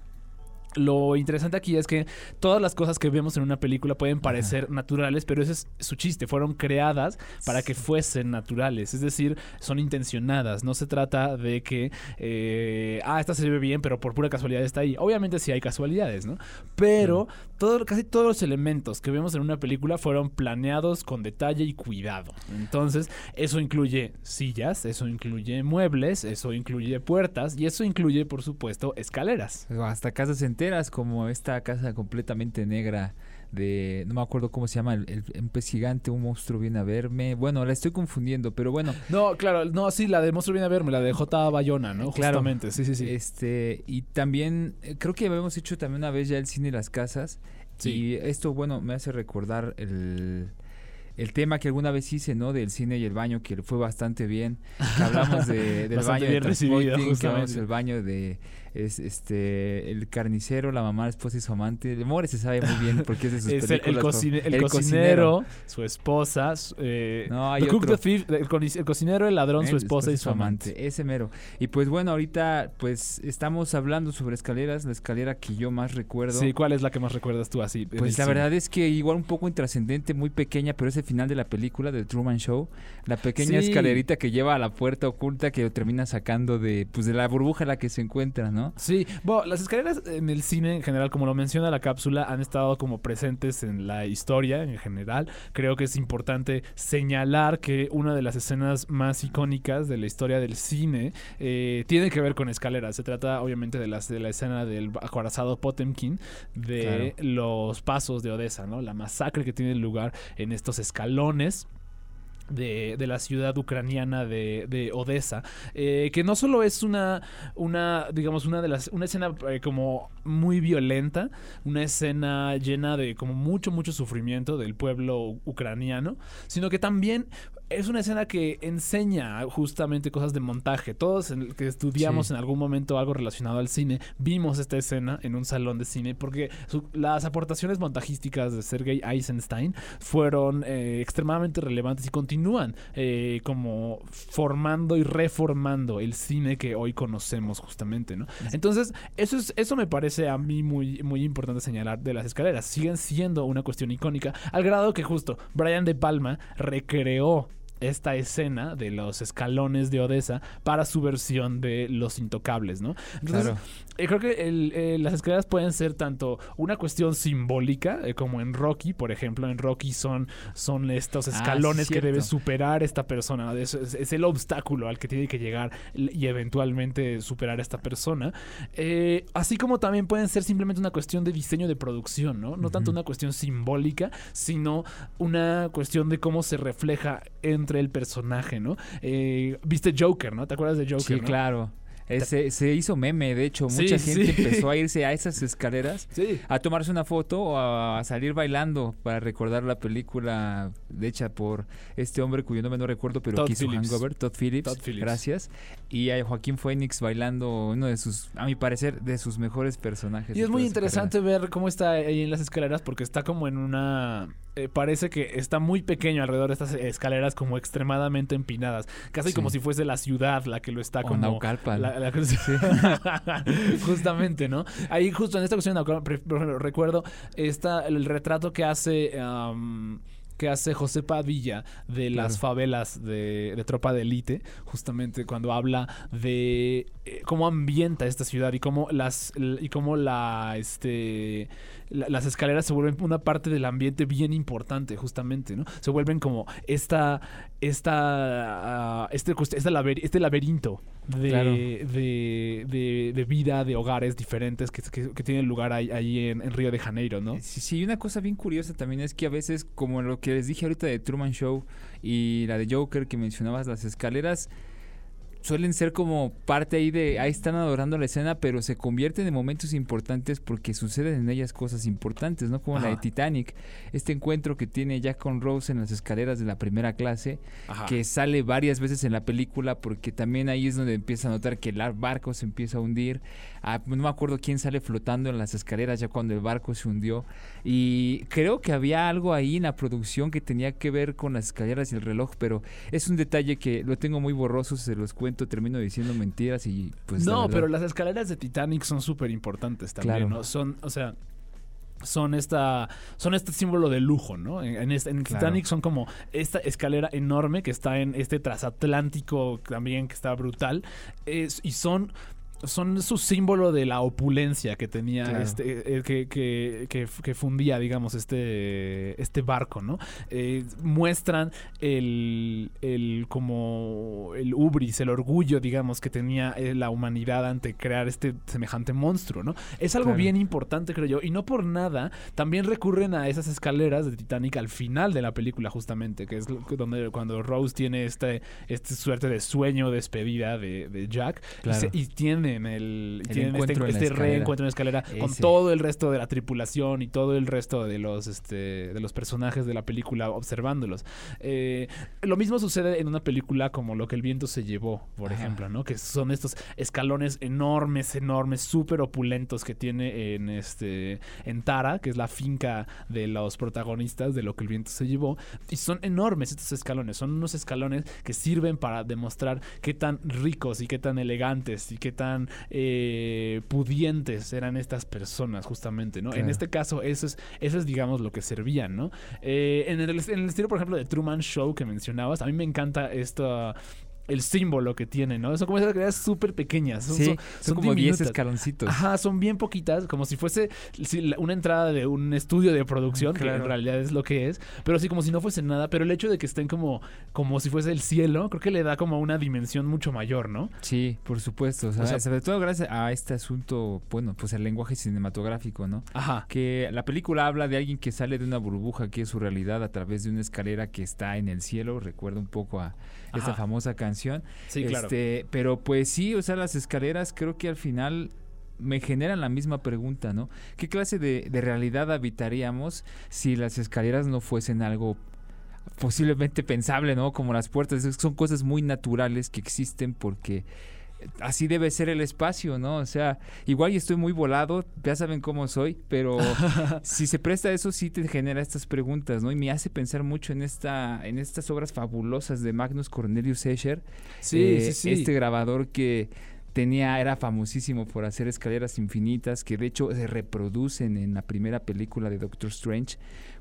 Lo interesante aquí es que todas las cosas que vemos en una película pueden parecer naturales, pero ese es su chiste. Fueron creadas para que fuesen naturales. Es decir, son intencionadas. No se trata de que, eh, ah, esta se ve bien, pero por pura casualidad está ahí. Obviamente sí hay casualidades, ¿no? Pero todo, casi todos los elementos que vemos en una película fueron planeados con detalle y cuidado. Entonces, eso incluye sillas, eso incluye muebles, eso incluye puertas y eso incluye, por supuesto, escaleras. Hasta casas como esta casa completamente negra de, no me acuerdo cómo se llama, el, el- un pez gigante, un monstruo viene a verme. Bueno, la estoy confundiendo, pero bueno. No, claro, no, sí, la de Monstruo viene a verme, la de J. Bayona, ¿no? Claro. Justamente, sí, sí, sí. Este, y también, eh, creo que habíamos hecho también una vez ya el cine y las casas. Sí. Y esto, bueno, me hace recordar el, el tema que alguna vez hice, ¿no? Del cine y el baño, que fue bastante bien. Que hablamos de, <laughs> del Bastante baño bien de recibido, que hablamos del baño de es, este el carnicero, la mamá, la esposa y su amante. De More se sabe muy bien porque es de <laughs> sus Es el, el películas. cocine- fa- el cocinero, su esposa, su- eh, No, hay the cook, otro. the thief, el, cocinero, el ladrón, su esposa y su amante. Ese mero. Y pues bueno, ahorita pues estamos hablando sobre escaleras, la escalera que yo más recuerdo. Sí, ¿cuál es la que más recuerdas tú así? Pues la cine? verdad es que igual un poco intrascendente, muy pequeña, pero es el final de la película de Truman Show. La pequeña Sí. escalerita que lleva a la puerta oculta que lo termina sacando de pues de la burbuja en la que se encuentra, ¿no? Sí, bueno, las escaleras en el cine en general, como lo menciona la cápsula, han estado como presentes en la historia en general. Creo que es importante señalar que una de las escenas más icónicas de la historia del cine eh, tiene que ver con escaleras. Se trata obviamente de, las, de la escena del acorazado Potemkin, de los pasos de Odessa, ¿no? La masacre que tiene lugar en estos escalones de, de la ciudad ucraniana de, de Odessa, eh, que no solo es una, una, digamos, una de las, una escena eh, como muy violenta, una escena llena de como mucho, mucho sufrimiento del pueblo ucraniano, sino que también es una escena que enseña justamente cosas de montaje. Todos en el que estudiamos Sí. en algún momento algo relacionado al cine, vimos esta escena en un salón de cine porque su- las aportaciones montajísticas de Sergei Eisenstein fueron eh, extremadamente relevantes y continúan eh, como formando y reformando el cine que hoy conocemos justamente, ¿no? Entonces, eso es eso me parece a mí muy muy importante señalar de las escaleras. Siguen siendo una cuestión icónica al grado que justo Brian De Palma recreó esta escena de los escalones de Odessa para su versión de Los Intocables, ¿no? Entonces, Claro. Eh, creo que el- eh, las escaleras pueden ser tanto una cuestión simbólica, eh, como en Rocky, por ejemplo, en Rocky son, son estos Ah, escalones que debe superar esta persona, es, es- es el obstáculo al que tiene que llegar y eventualmente superar a esta persona, Eh, así como también pueden ser simplemente una cuestión de diseño de producción, ¿no? No tanto una cuestión simbólica, sino una cuestión de cómo se refleja entre el personaje, ¿no? Viste Joker, ¿no? ¿Te acuerdas de Joker? Sí, no? claro. Ese- se hizo meme, de hecho, Sí, mucha gente sí. empezó a <laughs> irse a esas escaleras Sí. a tomarse una foto o a salir bailando para recordar la película hecha por este hombre cuyo nombre no recuerdo, pero Todd que hizo Phillips. Hangover, Todd Phillips, Todd Phillips. gracias. Y a Joaquín Phoenix bailando uno de sus, a mi parecer, de sus mejores personajes. Y es muy interesante ver cómo está ahí en las escaleras porque está como en una... eh, parece que está muy pequeño alrededor de estas escaleras como extremadamente empinadas. Casi como si fuese la ciudad la que lo está O como... Naucalpan. la- la- <laughs> Justamente, ¿no? Ahí justo en esta cuestión recuerdo está el retrato que hace... am, que hace José Padilla de las Claro. favelas de, de Tropa de Elite, justamente cuando habla de eh, cómo ambienta esta ciudad y cómo las y cómo la este la- las escaleras se vuelven una parte del ambiente bien importante, justamente, ¿no? Se vuelven como esta, esta, ah, este, este, laber- este laberinto de, Claro. de, de- de vida, de hogares diferentes que, que- que tienen lugar ahí, ahí en, en Río de Janeiro, ¿no? Sí, sí, una cosa bien curiosa también es que a veces, como lo que les dije ahorita de Truman Show y la de Joker que mencionabas, las escaleras suelen ser como parte ahí de, ahí están adorando la escena, pero se convierten en momentos importantes porque suceden en ellas cosas importantes, ¿no? Como la de. Titanic, este encuentro que tiene Jack con Rose en las escaleras de la primera clase, Ajá. que sale varias veces en la película porque también ahí es donde empieza a notar que el ar- barco se empieza a hundir. Ah, no me acuerdo quién sale flotando en las escaleras ya cuando el barco se hundió. Y creo que había algo ahí en la producción que tenía que ver con las escaleras y el reloj, pero es un detalle que lo tengo muy borroso, se los cuento, termino diciendo mentiras y pues... la no, verdad- pero las escaleras de Titanic son súper importantes también, Claro. ¿no? Son, o sea, son esta son este símbolo de lujo, ¿no? En, en este- en Claro. Titanic son como esta escalera enorme que está en este transatlántico también que está brutal es- y son son su símbolo de la opulencia que tenía Claro. este eh, que, que, que, que fundía digamos este este barco no Eh, muestran el, el como el ubris el orgullo digamos que tenía eh, la humanidad ante crear este semejante monstruo no es algo Claro. bien importante creo yo y no por nada también recurren a esas escaleras de Titanic al final de la película justamente que es donde cuando Rose tiene este este suerte de sueño despedida de, de Jack y se- y, tienen el, El tienen este, en este reencuentro en la escalera con todo el resto de la tripulación y todo el resto de los este de los personajes de la película observándolos. Eh, lo mismo sucede en una película como Lo que el viento se llevó por Ajá. ejemplo no que son estos escalones enormes enormes súper opulentos que tiene en este en Tara que es la finca de los protagonistas de Lo que el viento se llevó y son enormes estos escalones. Son unos escalones que sirven para demostrar qué tan ricos y qué tan elegantes y qué tan eh, pudientes eran estas personas justamente, ¿no? En este caso eso es, eso es digamos lo que servían, ¿no? Eh, en, el, en el estilo por ejemplo de Truman Show que mencionabas, a mí me encanta esto el símbolo que tiene, ¿no? Son como esas escaleras súper pequeñas. Son, Sí, son- como 10 diminutas. escaloncitos. Ajá, son bien poquitas, como si fuese una entrada de un estudio de producción, que en realidad es lo que es, pero sí como si no fuese nada, pero el hecho de que estén como, como si fuese el cielo, creo que le da como una dimensión mucho mayor, ¿no? Sí, por supuesto. o sea, O sea- sobre todo gracias a este asunto, bueno, pues el lenguaje cinematográfico, ¿no? Ajá. Que la película habla de alguien que sale de una burbuja que es su realidad a través de una escalera que está en el cielo. Recuerda un poco a esta Ajá. famosa canción. Sí, claro. Este, pero pues sí, o sea, las escaleras creo que al final me generan la misma pregunta, ¿no? ¿Qué clase de, de realidad habitaríamos si las escaleras no fuesen algo posiblemente pensable, ¿no? Como las puertas, son cosas muy naturales que existen porque así debe ser el espacio, ¿no? O sea, igual y estoy muy volado, ya saben cómo soy, pero <laughs> si se presta a eso sí te genera estas preguntas, ¿no? Y me hace pensar mucho en esta en estas obras fabulosas de Magnus Cornelius Escher, Sí, eh, sí, sí. este grabador que tenía era famosísimo por hacer escaleras infinitas que de hecho se reproducen en la primera película de Doctor Strange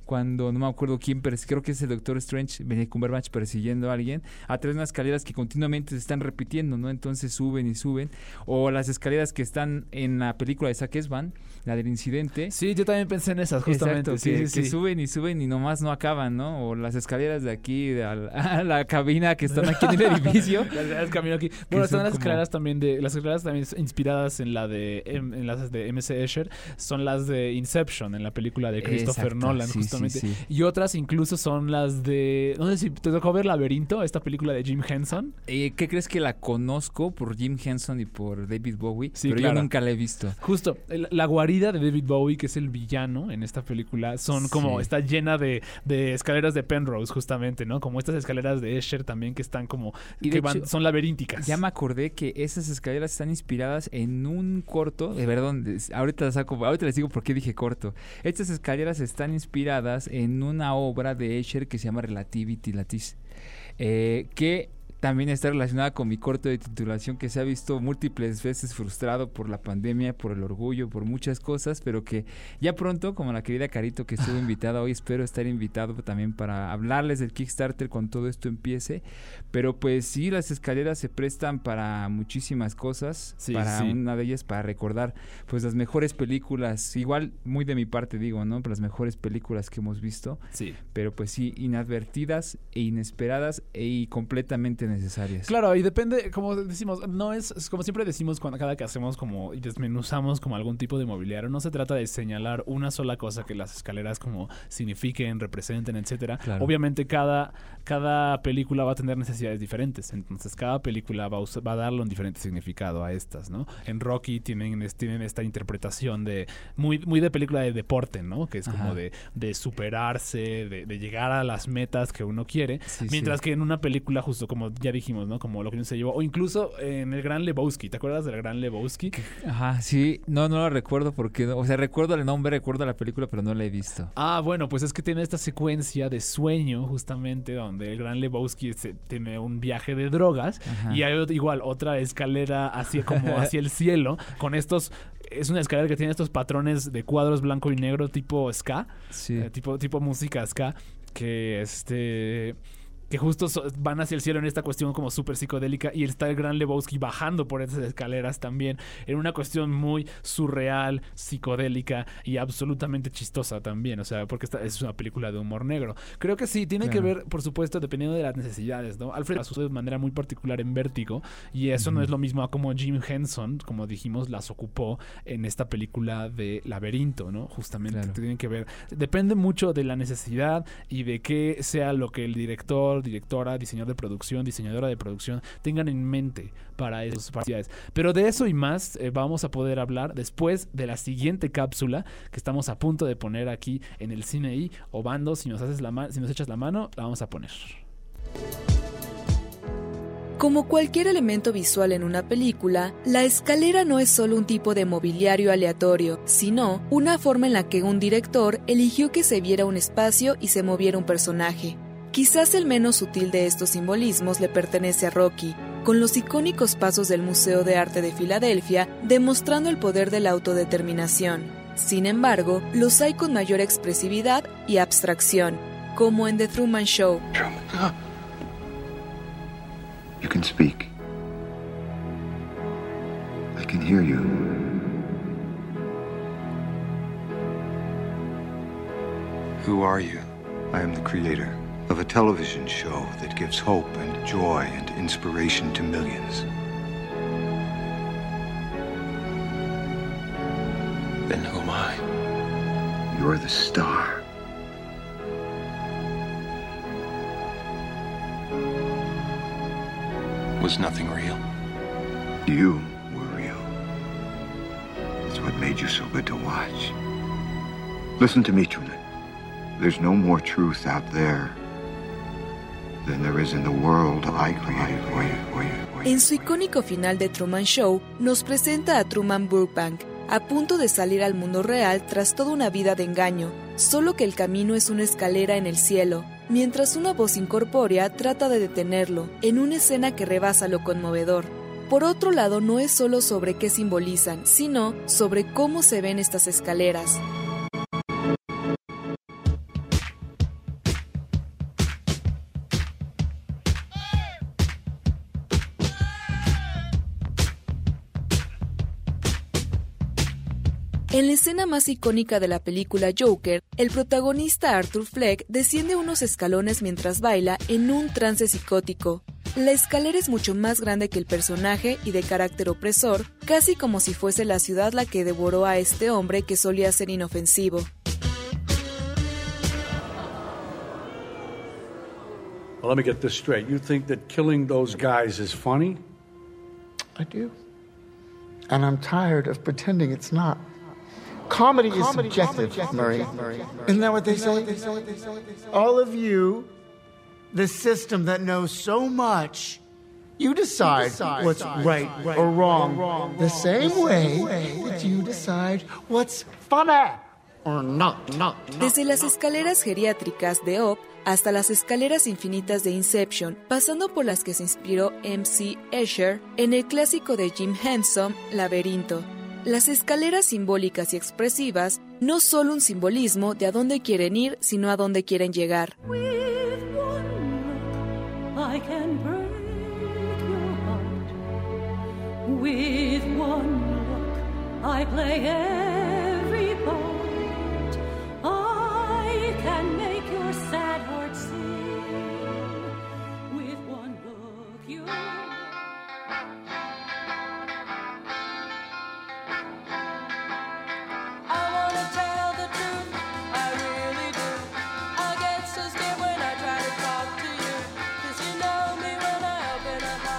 cuando no me acuerdo quién, pero creo que es el Doctor Strange, Benedict Cumberbatch persiguiendo a alguien, a través de unas escaleras que continuamente se están repitiendo, ¿no? Entonces suben y suben. O las escaleras que están en la película de Zack Efron, la del incidente. Sí, yo también pensé en esas, justamente. Exacto, sí, que, sí, que sí. suben y suben y nomás no acaban, ¿no? O las escaleras de aquí, de <laughs> a la cabina que están aquí en el <laughs> edificio. Las camino aquí. Bueno, están las como- escaleras también de. Las escaleras también inspiradas en la de en, en las de MC Escher. Son las de Inception, en la película de Christopher Exacto, Nolan, sí, sí. Y otras incluso son las de. No sé si te tocó ver Laberinto, esta película de Jim Henson. Eh, ¿Qué crees que la conozco por Jim Henson y por David Bowie? Sí, pero claro. yo nunca la he visto. Justo, el- la guarida de David Bowie, que es el villano en esta película, son como, está llena de, de escaleras de Penrose, justamente, ¿no? Como estas escaleras de Escher también que están como, Y que van- hecho, son laberínticas. Ya me acordé que esas escaleras están inspiradas en un corto, de perdón, ahorita saco, ahorita les digo por qué dije corto. Estas escaleras están inspiradas en una obra de Escher que se llama Relativity Lattice, eh, que también está relacionada con mi corte de titulación que se ha visto múltiples veces frustrado por la pandemia, por el orgullo, por muchas cosas, pero que ya pronto, como la querida Carito que estuvo <laughs> invitada hoy, espero estar invitado también para hablarles del Kickstarter cuando todo esto empiece. Pero pues sí, las escaleras se prestan para muchísimas cosas, para una de ellas para recordar pues las mejores películas, igual muy de mi parte digo, ¿no? Las mejores películas que hemos visto. Sí. Pero pues sí, inadvertidas e inesperadas e completamente necesarias. Claro, y depende, como decimos, no es, como siempre decimos cuando cada que hacemos como y desmenuzamos como algún tipo de mobiliario, no se trata de señalar una sola cosa que las escaleras como signifiquen, representen, etcétera. Obviamente cada, cada película va a tener necesidades diferentes, entonces cada película va a, va a darle un diferente significado a estas, ¿no? En Rocky tienen, tienen esta interpretación de muy, muy de película de deporte, ¿no? Que es como de, de superarse, de, de, llegar a las metas que uno quiere, mientras que en una película justo como ya dijimos, ¿no? Como lo que se llevó. O incluso en el Gran Lebowski. ¿Te acuerdas del Gran Lebowski? Ajá, sí. No, no lo recuerdo porque... O sea, recuerdo el nombre, recuerdo la película, pero no la he visto. Ah, bueno, pues es que tiene esta secuencia de sueño justamente donde el Gran Lebowski tiene un viaje de drogas y hay igual otra escalera hacia como <laughs> hacia el cielo con estos es una escalera que tiene estos patrones de cuadros blanco y negro tipo ska, sí. Eh, tipo tipo música ska que este que justo van hacia el cielo en esta cuestión como súper psicodélica y está el gran Lebowski bajando por esas escaleras también en una cuestión muy surreal, psicodélica y absolutamente chistosa también, o sea, porque esta es una película de humor negro. Creo que sí, tiene que ver, por supuesto, dependiendo de las necesidades, ¿no? Alfred las de manera muy particular en Vértigo y eso no es lo mismo a como Jim Henson, como dijimos, las ocupó en esta película de Laberinto, ¿no? Justamente tienen que ver, depende mucho de la necesidad y de qué sea lo que el director directora, diseñador de producción, diseñadora de producción tengan en mente para esas partidas. Pero de eso y más eh, vamos a poder hablar después de la siguiente cápsula que estamos a punto de poner aquí en el cine y o bando, si nos haces la si nos echas la mano, la vamos a poner. Como cualquier elemento visual en una película, la escalera no es solo un tipo de mobiliario aleatorio, sino una forma en la que un director eligió que se viera un espacio y se moviera un personaje. Quizás el menos sutil de estos simbolismos le pertenece a Rocky, con los icónicos pasos del Museo de Arte de Filadelfia demostrando el poder de la autodeterminación. Sin embargo, los hay con mayor expresividad y abstracción, como en The Truman Show. You can speak. I can hear you. Who are you? I am the creator. Of a television show that gives hope and joy and inspiration to millions. Then who am I? You're the star. Was nothing real? You were real. That's what made you so good to watch. Listen to me, Truman. There's no more truth out there En su icónico final de Truman Show, nos presenta a Truman Burbank, a punto de salir al mundo real tras toda una vida de engaño, solo que el camino es una escalera en el cielo, mientras una voz incorpórea trata de detenerlo, en una escena que rebasa lo conmovedor. Por otro lado, no es solo sobre qué simbolizan, sino sobre cómo se ven estas escaleras. En la escena más icónica de la película Joker, el protagonista Arthur Fleck desciende unos escalones mientras baila en un trance psicótico. La escalera es mucho más grande que el personaje y de carácter opresor, casi como si fuese la ciudad la que devoró a este hombre que solía ser inofensivo. let me get this straight. You think that killing those guys is funny? I do. And I'm tired of pretending it's not. Comedy, is subjective, Murray. Isn't that what they say? All of you, the system that knows so much, you decide, what's right, or wrong, the same, way, that you decide what's funny. Desde las escaleras geriátricas de Op hasta las escaleras infinitas de Inception, pasando por las que se inspiró M.C. Escher en el clásico de Jim Henson, Laberinto. Las escaleras simbólicas y expresivas, no solo un simbolismo de a dónde quieren ir, sino a dónde quieren llegar. With one look, I play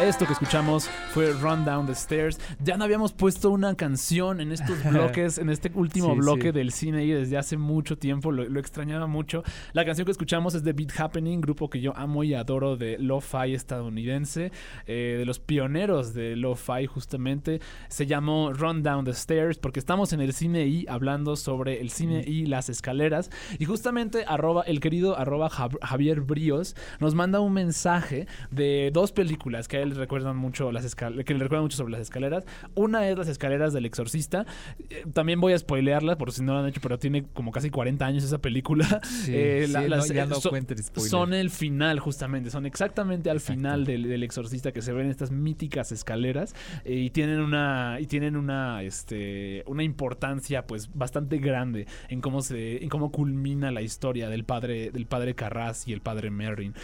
Esto que escuchamos fue Run Down the Stairs. Ya no habíamos puesto una canción en estos <laughs> bloques, en este último Sí, bloque sí. del cine y desde hace mucho tiempo lo, lo extrañaba mucho. La canción que escuchamos es de Beat Happening, grupo que yo amo y adoro de lo-fi estadounidense, eh, de los pioneros de lo-fi justamente. Se llamó Run Down the Stairs porque estamos en el cine y hablando sobre el cine y las escaleras. Y justamente arroba, el querido arroba Javier Bríos nos manda un mensaje de dos películas que él recuerdan mucho las escal- que le recuerdan mucho sobre las escaleras. Una es las escaleras del exorcista. Eh, también voy a spoilearla por si no lo han hecho, pero tiene como casi 40 años esa película. Sí, <laughs> Eh, sí, la- no, las- ya eh, no son- el spoiler. Son el final justamente, son exactamente al final del, del exorcista que se ven estas míticas escaleras eh, y tienen una y tienen una este una importancia pues bastante grande en cómo se en cómo culmina la historia del padre del padre Carras y el padre Merrin.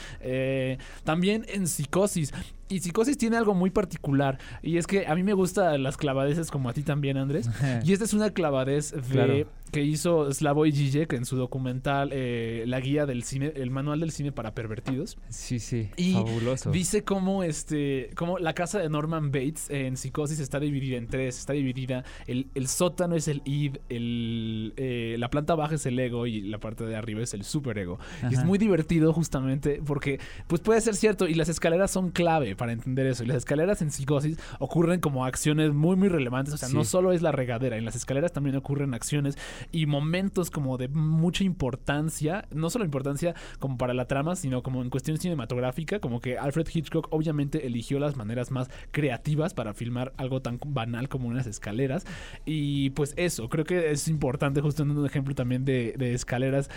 También en Psicosis y Psicosis tiene algo muy particular y es que a mí me gustan las clavadeces como a ti también Andrés y esta es una clavadez de Claro. Que hizo Slavoj Žižek en su documental eh, La guía del cine, el manual del cine para pervertidos. Sí, sí, Y fabuloso. dice cómo este cómo la casa de Norman Bates en Psicosis está dividida en tres, está dividida el, el sótano es el id, el, eh, la planta baja es el ego y la parte de arriba es el superego. Y es Ajá. muy divertido justamente porque pues puede ser cierto y las escaleras son clave para entender eso. Y las escaleras en Psicosis ocurren como acciones muy muy relevantes, o sea, no solo es la regadera, en las escaleras también ocurren acciones y momentos como de mucha importancia, no solo importancia como para la trama, sino como en cuestión cinematográfica, como que Alfred Hitchcock obviamente eligió las maneras más creativas para filmar algo tan banal como unas escaleras. Y pues eso, creo que es importante justo en un ejemplo también de, de escaleras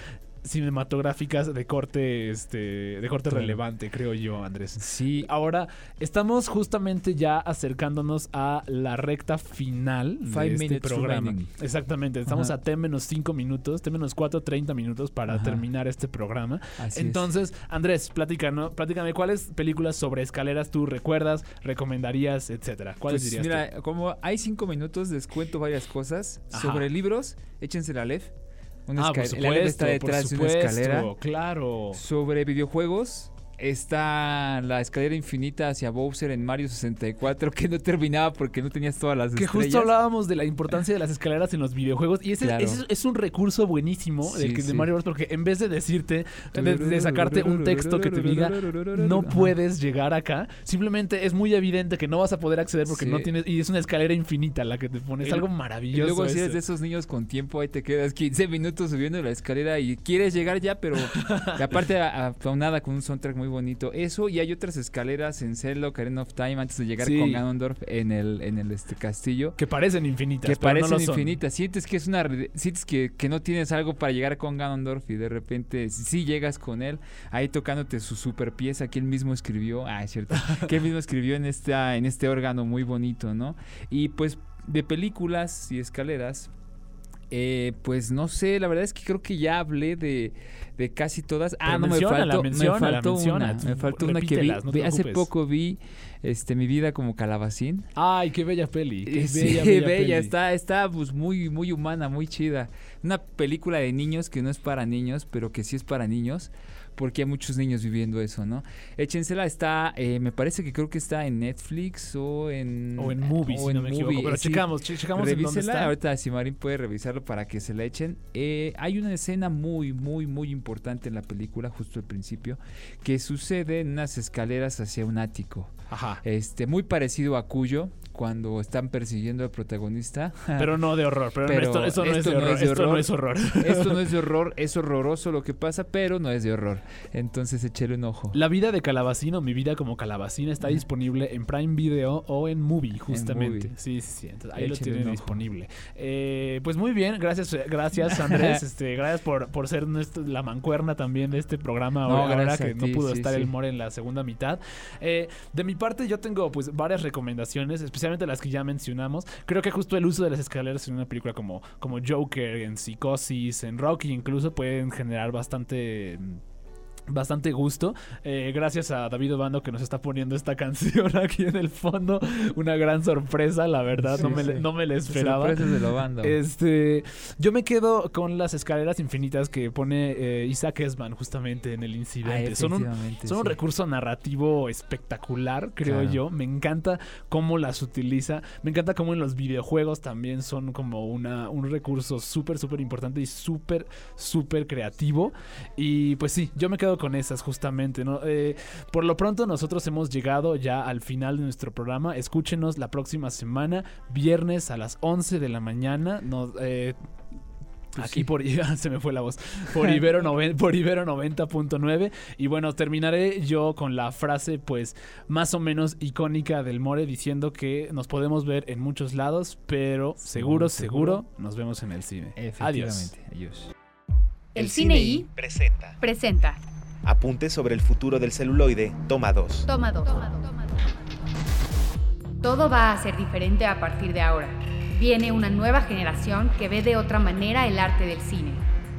cinematográficas de corte este de corte relevante creo yo Andrés sí ahora estamos justamente ya acercándonos a la recta final Five de este programa remaining. exactamente estamos Ajá. a T menos 5 minutos T menos 4 30 minutos para Ajá. terminar este programa Así es. entonces Andrés platícanos platícame cuáles películas sobre escaleras tú recuerdas recomendarías etcétera cuáles Pues dirías mira, como hay cinco minutos, les cuento varias cosas. Ajá. Sobre libros, échense la LEF. Una Ah, por esca- la LEF está supuesto, por detrás de una supuesto, escalera. claro Sobre videojuegos, está la escalera infinita hacia Bowser en Mario 64, que no terminaba porque no tenías todas las Que estrellas. justo hablábamos de la importancia de las escaleras en los videojuegos y ese, Claro. ese es, un recurso buenísimo Sí, que- de sí. Mario Bros porque en vez de decirte de, de sacarte un texto que te diga no puedes llegar acá, simplemente es muy evidente que no vas a poder acceder porque Sí. no tienes y es una escala infinita la que te pone, es Y- algo Y maravilloso. luego si eres de esos niños con tiempo, ahí te quedas 15 minutos subiendo la escalera y quieres llegar ya, pero y <laughs> aparte a- aunada con un soundtrack muy bonito. Eso y hay otras escaleras en Zelda, Ocarina of Time antes de llegar Sí. con Ganondorf en el en el este castillo. que parecen infinitas, Que pero no parecen son. infinitas. Sientes que es una sientes que, que no tienes algo para llegar con Ganondorf y de repente sí llegas con él, ahí tocándote su super pieza que él mismo escribió. Ah, es cierto. <laughs> que él mismo escribió en esta en este órgano muy bonito, ¿no? Y pues de películas y escaleras eh, pues no sé, la verdad es que creo que ya hablé de, de casi todas. Ah, Pero no, me faltó, me faltó una. Me faltó una que vi, no hace poco vi este mi vida como calabacín. Ay, qué bella peli. Qué Sí, bella, <laughs> bella, bella, peli. está, está pues muy, muy humana, muy chida. Una película de niños que no es para niños, pero que sí es para niños, porque hay muchos niños viviendo eso, ¿no? Échensela, está, eh, me parece que creo que está en Netflix o en... O en Movie, si no me equivoco, pero checamos, che- checamos en dónde Revísela, está. ahorita si Marín puede revisarlo para que se la echen. Eh, hay una escena muy, muy, muy importante en la película, justo al principio, que sucede en unas escaleras hacia un ático. Ajá. Este, muy parecido a Cuyo, cuando están persiguiendo al protagonista. <laughs> Pero no de horror. Pero, esto, esto no es de horror. Esto no es horror. Esto no es de horror. Es horroroso lo que pasa, pero no es de horror. Entonces échale un ojo. La vida de Calabacín o mi vida como Calabacín está disponible en Prime Video o en Movie, justamente. Movie. Sí, sí, sí. Entonces, ahí lo Échale tienen disponible. Eh, pues muy bien, gracias, gracias Andrés. <laughs> este, gracias por, por ser nuestro- la mancuerna también de este programa. No, ahora que no pudo sí, estar sí. el More en la segunda mitad. Eh, de mi parte, yo tengo pues varias recomendaciones, especialmente las que ya mencionamos. Creo que justo el uso de las escaleras en una película como, como Joker, en Psicosis, en Rocky, incluso pueden generar bastante. Bastante gusto. Eh, gracias a David Obando que nos está poniendo esta <laughs> canción aquí en el fondo. Una gran sorpresa, la verdad. no, me, sí. no me la esperaba. Sorpresas del Obando. Este, yo me quedo con las escaleras infinitas que pone eh, Isaac Esban justamente en el incidente. Ah, son un, son un sí. recurso narrativo espectacular, creo Claro. yo. Me encanta cómo las utiliza. Me encanta cómo en los videojuegos también son como una, un recurso súper, súper importante y súper, súper creativo. Y pues sí, yo me quedo con esas justamente. ¿no? Eh, por lo pronto nosotros hemos llegado ya al final de nuestro programa. Escúchenos la próxima semana, viernes a las 11 de la mañana. Nos, eh, Pues Aquí sí. por <laughs> se me fue la voz. Por <laughs> Ibero, noven- por Ibero 90.9. Y bueno, terminaré yo con la frase, pues, más o menos icónica del More, diciendo que nos podemos ver en muchos lados, pero seguro, Seguro, nos vemos en el cine. Efectivamente. Adiós. Adiós. El Cine I presenta presenta Apuntes sobre el futuro del celuloide, toma 2. Toma dos. Todo va a ser diferente a partir de ahora. Viene una nueva generación que ve de otra manera el arte del cine.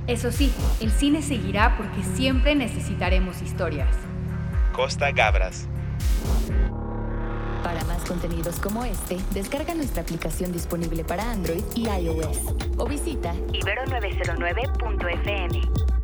Eso sí, el cine seguirá porque siempre necesitaremos historias. Costa Gabras. Para más contenidos como este, descarga nuestra aplicación disponible para Android y iOS o visita ibero909.fm.